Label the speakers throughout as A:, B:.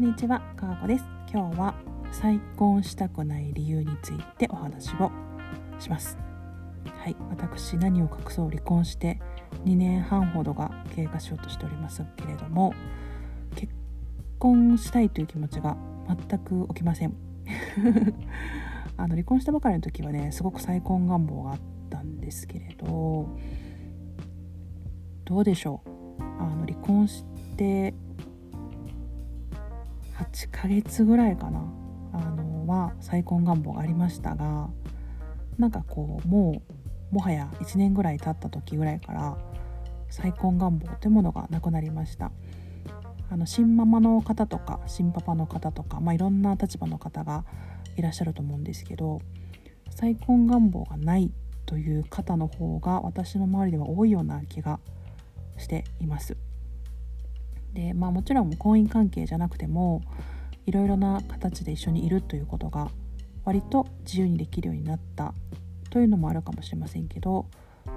A: こんにちは、かわこです。今日は再婚したくない理由についてお話をします。はい、私何を隠そう離婚して2年半ほどが経過しようとしておりますけれども、結婚したいという気持ちが全く起きません。あの離婚したばかりの時はね、すごく再婚願望があったんですけれど、どうでしょう。あの離婚して8ヶ月ぐらいかなあのは再婚願望がありましたがなんかこうもうもはや1年ぐらい経った時ぐらいから再婚願望というものがなくなりましたあの新ママの方とか新パパの方とか、まあ、いろんな立場の方がいらっしゃると思うんですけど再婚願望がないという方の方が私の周りでは多いような気がしています。でまあもちろん婚姻関係じゃなくてもいろいろな形で一緒にいるということが割と自由にできるようになったというのもあるかもしれませんけど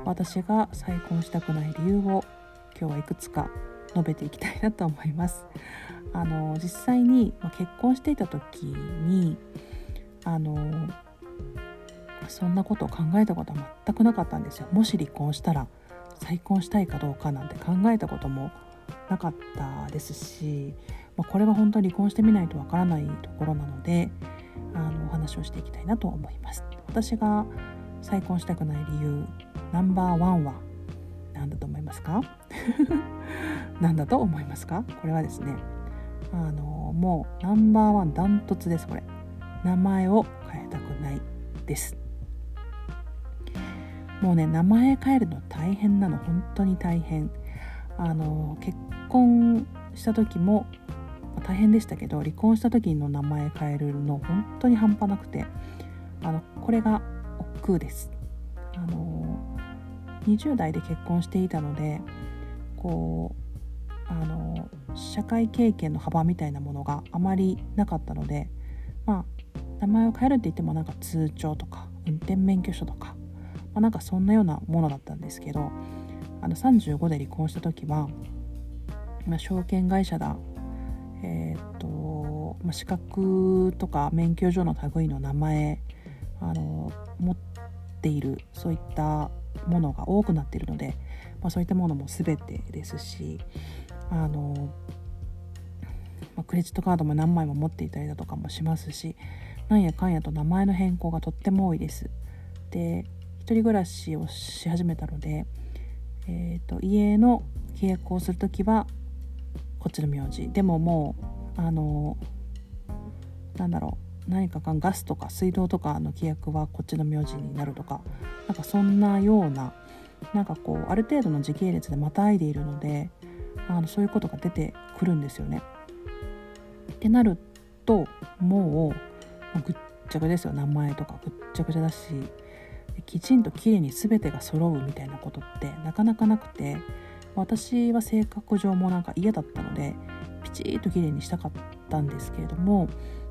A: 私が再婚したくない理由を今日はいくつか述べていきたいなと思います。あの実際に、ま結婚していた時にあのそんなことを考えたことは全くなかったんですよ。もし離婚したら再婚したいかどうかなんて考えたこともなかったですし、まあ、これは本当に離婚してみないとわからないところなのであのお話をしていきたいなと思います。私が再婚したくない理由ナンバーワンは何だと思いますか？何だと思いますか？これはですねあのもうナンバーワンダントツですこれ。名前を変えたくないです。もうね名前変えるの大変なの。本当に大変。あの結婚した時も大変でしたけど離婚した時の名前変えるの本当に半端なくてあのこれが億劫です。あの20代で結婚していたのでこうあの社会経験の幅みたいなものがあまりなかったのでまあ名前を変えるって言ってもなんか通帳とか運転免許証とか、まあ、なんかそんなようなものだったんですけどあの35で離婚した時は、まあ、証券会社だえーとまあ、資格とか免許証の類の名前あの持っているそういったものが多くなっているので、まあ、そういったものも全てですしあの、まあ、クレジットカードも何枚も持っていたりだとかもしますしなんやかんやと名前の変更がとっても多いです。で一人暮らしをし始めたのでえーと、家の契約をする時はこっちの名字でももうあのなんだろう何かかガスとか水道とかの契約はこっちの名字になるとかなんかそんなようななんかこうある程度の時系列でまたいでいるのであのそういうことが出てくるんですよね。ってなるともうぐっちゃぐちゃですよ名前とかぐっちゃぐちゃだしきちんときれいに全てが揃うみたいなことってなかなかなくて私は性格上もなんか嫌だったのでピチッときれいにしたかったんですけれども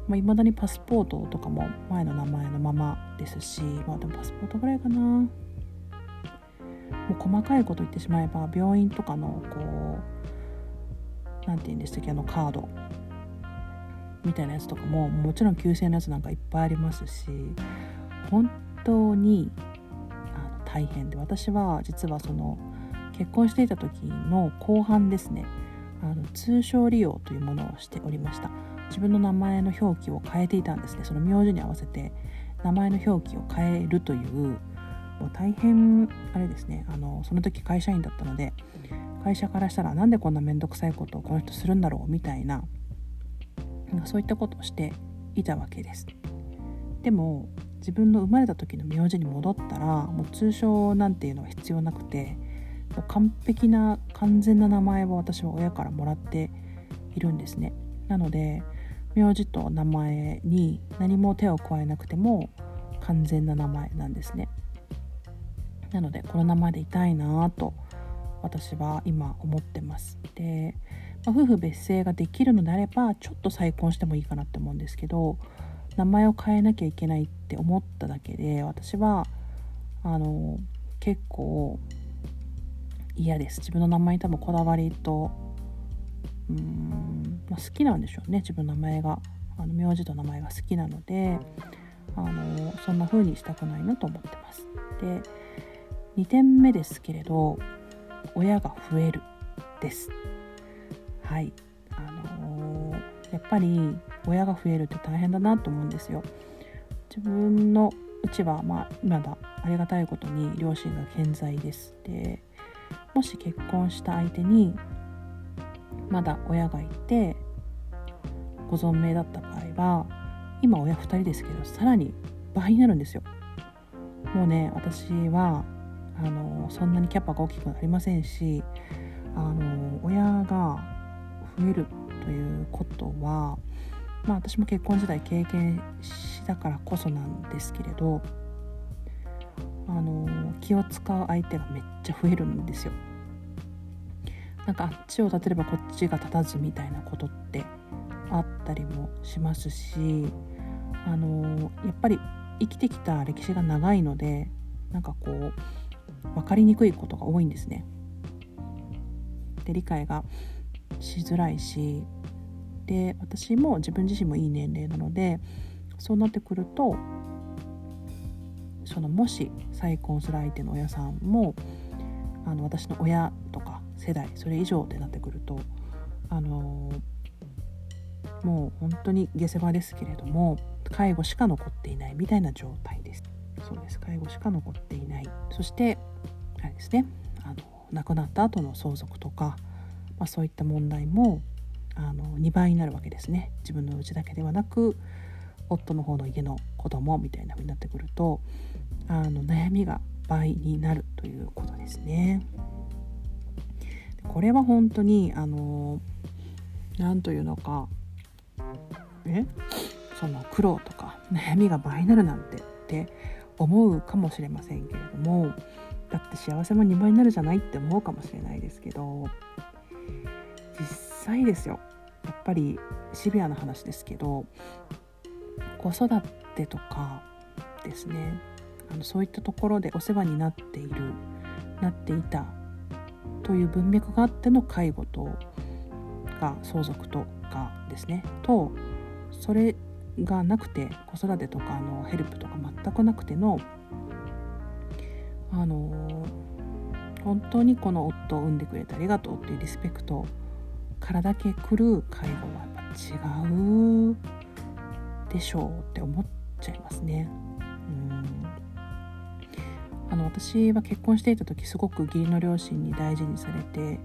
A: いまあ、未だにパスポートとかも前の名前のままですし、まあ、でもパスポートぐらいかな。もう細かいこと言ってしまえば病院とかのこう何て言うんでしたっけあのカード。みたいなやつとかももちろん旧姓のやつなんかいっぱいありますし本当にあの大変で私は実はその結婚していた時の後半ですね。あの通称利用というものをしておりました。自分の名前の表記を変えていたんですね。その名字に合わせて名前の表記を変えるというもう大変あれですね。あのその時会社員だったので会社からしたらなんでこんな面倒くさいことをこの人するんだろうみたいなそういったことをしていたわけです。でも自分の生まれた時の名字に戻ったらもう通称なんていうのは必要なくてもう完璧な完全な名前を私は親からもらっているんですね。なので名字と名前に何も手を加えなくても完全な名前なんですね。なのでこの名前でいたいなと私は今思ってます。で、ま、夫婦別姓ができるのであればちょっと再婚してもいいかなって思うんですけど名前を変えなきゃいけないって思っただけで私はあの結構嫌です。自分の名前に多分こだわりとうーんまあ、好きなんでしょうね。自分の名前が。あの名字と名前が好きなのであのそんな風にしたくないなと思ってます。で2点目ですけれど親が増えるです。はい。あの、やっぱり親が増えるって大変だなと思うんですよ。自分のうちはまあまだありがたいことに両親が健在ですでもし結婚した相手にまだ親がいてご存命だった場合は今親2人ですけどさらに倍になるんですよ。もうね私はあのそんなにキャパが大きくなりませんしあの親が増えるということは、まあ、私も結婚時代経験したからこそなんですけれどあの気を使う相手がめっちゃ増えるんですよ。なんかあっちを立てればこっちが立たずみたいなことってあったりもしますしあのやっぱり生きてきた歴史が長いのでなんかこう分かりにくいことが多いんですね。で理解がしづらいしで私も自分自身もいい年齢なのでそうなってくるとそのもし再婚する相手の親さんもあの私の親とか世代それ以上ってなってくるとあのもう本当に下世話ですけれども介護しか残っていないみたいな状態です。そうです介護しか残っていないそしてあれですねあの亡くなった後の相続とか、まあ、そういった問題もあの2倍になるわけですね自分のうちだけではなく夫の方の家の子供みたいな風になってくるとあの悩みが倍になるということですね。これは本当にあの何というのかえ？その苦労とか悩みが倍になるなんてって思うかもしれませんけれどもだって幸せも2倍になるじゃないって思うかもしれないですけど際ですよ。やっぱりシビアな話ですけど子育てとかですね。あのそういったところでお世話になっているなっていたという文脈があっての介護とか相続とかですね。とそれがなくて子育てとかのヘルプとか全くなくてのあの本当にこの夫を産んでくれてありがとうっていうリスペクトからだけ来る介護はやっぱ違うでしょうって思っちゃいますね。うんあの私は結婚していた時すごく義理の両親に大事にされて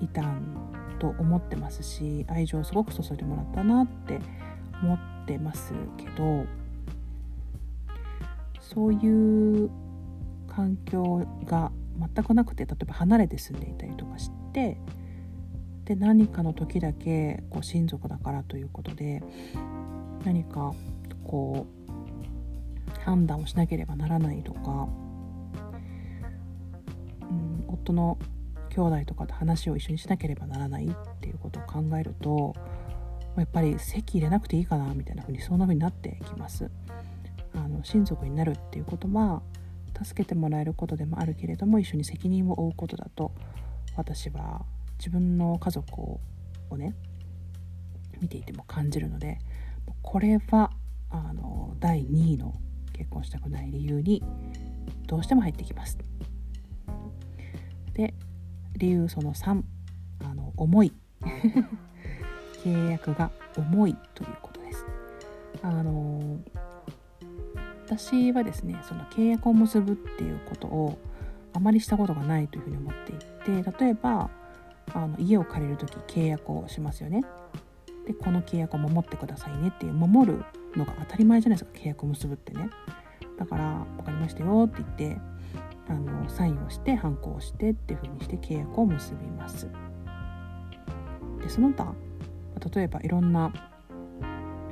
A: いたんと思ってますし愛情をすごく注いでもらったなって思ってますけどそういう環境が全くなくて例えば離れて住んでいたりとかしてで何かの時だけこう親族だからということで何かこう判断をしなければならないとか、うん、夫の兄弟とかと話を一緒にしなければならないっていうことを考えるとやっぱり籍入れなくていいかなみたいな風にそんな風になってきます。あの親族になるっていうことは助けてもらえることでもあるけれども一緒に責任を負うことだと私は自分の家族をね見ていても感じるのでこれはあの第2位の結婚したくない理由にどうしても入ってきます。で理由その3あの重い 契約が重いということです。あの私はですねその契約を結ぶっていうことをあまりしたことがないというふうに思っていて例えばあの家を借りる時契約をしますよね。でこの契約を守ってくださいねっていう守るのが当たり前じゃないですか契約を結ぶってね。だから分かりましたよって言ってあのサインをして反抗してっていうふうにして契約を結びます。でその他例えばいろんな、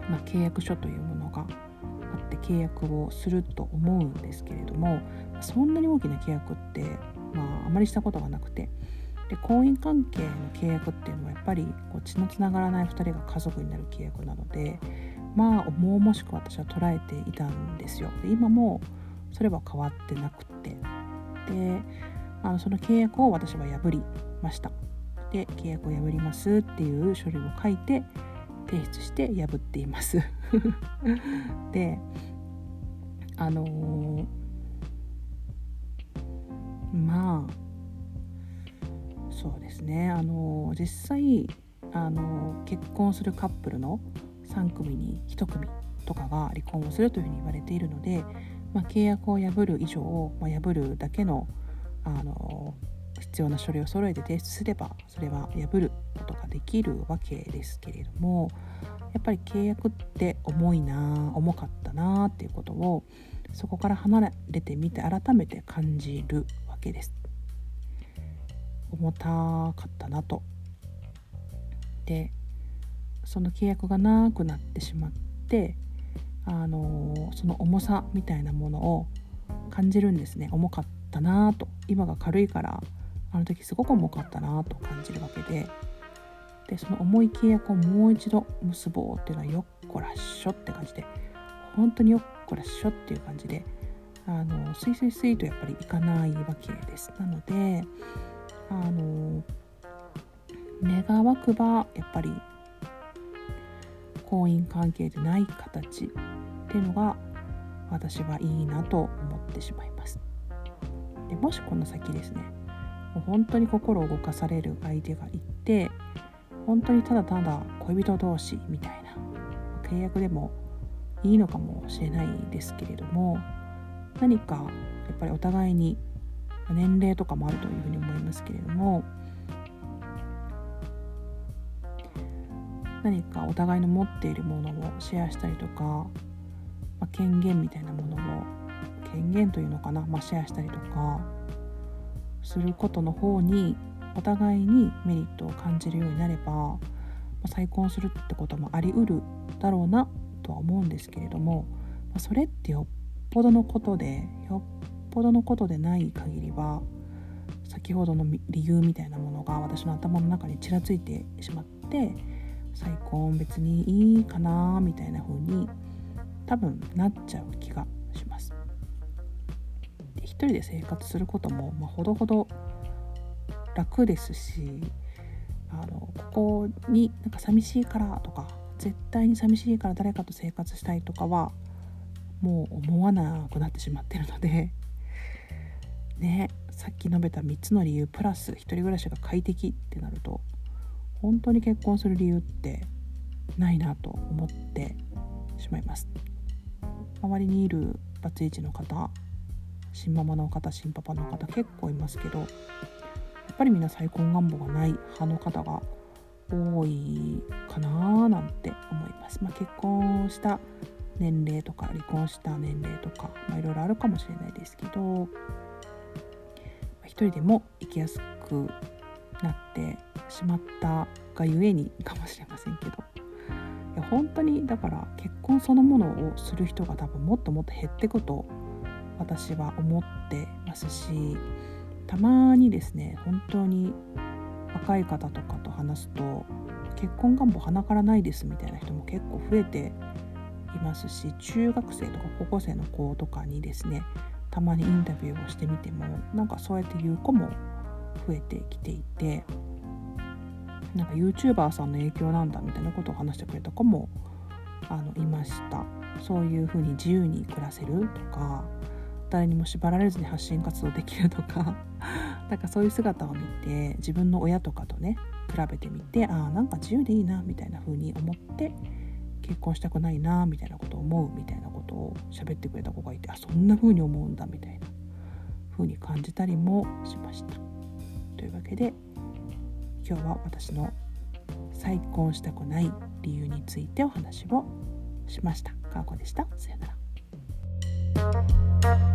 A: まあ、契約書というものがあって契約をすると思うんですけれどもそんなに大きな契約って、まあ、あまりしたことがなくてで婚姻関係の契約っていうのはやっぱりこう血のつながらない2人が家族になる契約なのでまあ重々しく私は捉えていたんですよ。で今もそれは変わってなくてであのその契約を私は破りました。で契約を破りますっていう書類を書いて提出して破っています であのー、まあそうですねあの、実際あの、結婚するカップルの3組に1組とかが離婚をするというふうに言われているので、まあ、契約を破る以上、まあ、破るだけのあの必要な書類を揃えて提出すればそれは破ることができるわけですけれどもやっぱり契約って重いな重かったなっていうことをそこから離れてみて改めて感じるわけです。重たかったなと。でその契約がなくなってしまってあのその重さみたいなものを感じるんですね。重かったなと。今が軽いからあの時すごく重かったなと感じるわけで。でその重い契約をもう一度結ぼうっていうのはよっこらっしょって感じで本当によっこらっしょっていう感じであのスイスイスイとやっぱりいかないわけです。なのであの願わくばやっぱり婚姻関係でない形っていうのが私はいいなと思ってしまいます。でもしこの先ですねもう本当に心を動かされる相手がいて本当にただただ恋人同士みたいな契約でもいいのかもしれないですけれども何かやっぱりお互いに年齢とかもあるというふうに思いますけれども何かお互いの持っているものをシェアしたりとか、まあ、権限みたいなものを権限というのかな、まあ、シェアしたりとかすることの方にお互いにメリットを感じるようになれば、まあ、再婚するってこともありうるだろうなとは思うんですけれども、まあ、それってよっぽどのことでよっぽどのことでない限りは先ほどの理由みたいなものが私の頭の中にちらついてしまって再婚別にいいかなみたいな風に多分なっちゃう気がします。で一人で生活することも、まあ、ほどほど楽ですしあのここになんか寂しいからとか絶対に寂しいから誰かと生活したいとかはもう思わなくなってしまってるのでねさっき述べた3つの理由プラス1人暮らしが快適ってなると本当に結婚する理由ってないなと思ってしまいます。周りにいるバツイチの方新ママの方新パパの方結構いますけどやっぱりみんな再婚願望がない派の方が多いかななんて思います、まあ、結婚した年齢とか離婚した年齢とか、いろいろあるかもしれないですけど一人でも生きやすくなってしまったがゆえにかもしれませんけど。いや本当にだから結婚そのものをする人が多分もっともっと減ってくと私は思ってますしたまにですね本当に若い方とかと話すと結婚願望鼻からないですみたいな人も結構増えていますし中学生とか高校生の子とかにですねたまにインタビューをしてみてもなんかそうやって言う子も増えてきていてなんか YouTuber さんの影響なんだみたいなことを話してくれた子もあのいました。そういうふうに自由に暮らせるとか誰にも縛られずに発信活動できるとか なんかそういう姿を見て自分の親とかとね比べてみてああなんか自由でいいなみたいな風に思って結婚したくないなみたいなことを思うみたいなことを喋ってくれた子がいてあそんな風に思うんだみたいな風に感じたりもしました。というわけで今日は私の再婚したくない理由についてお話をしました。かーこでした。さよなら。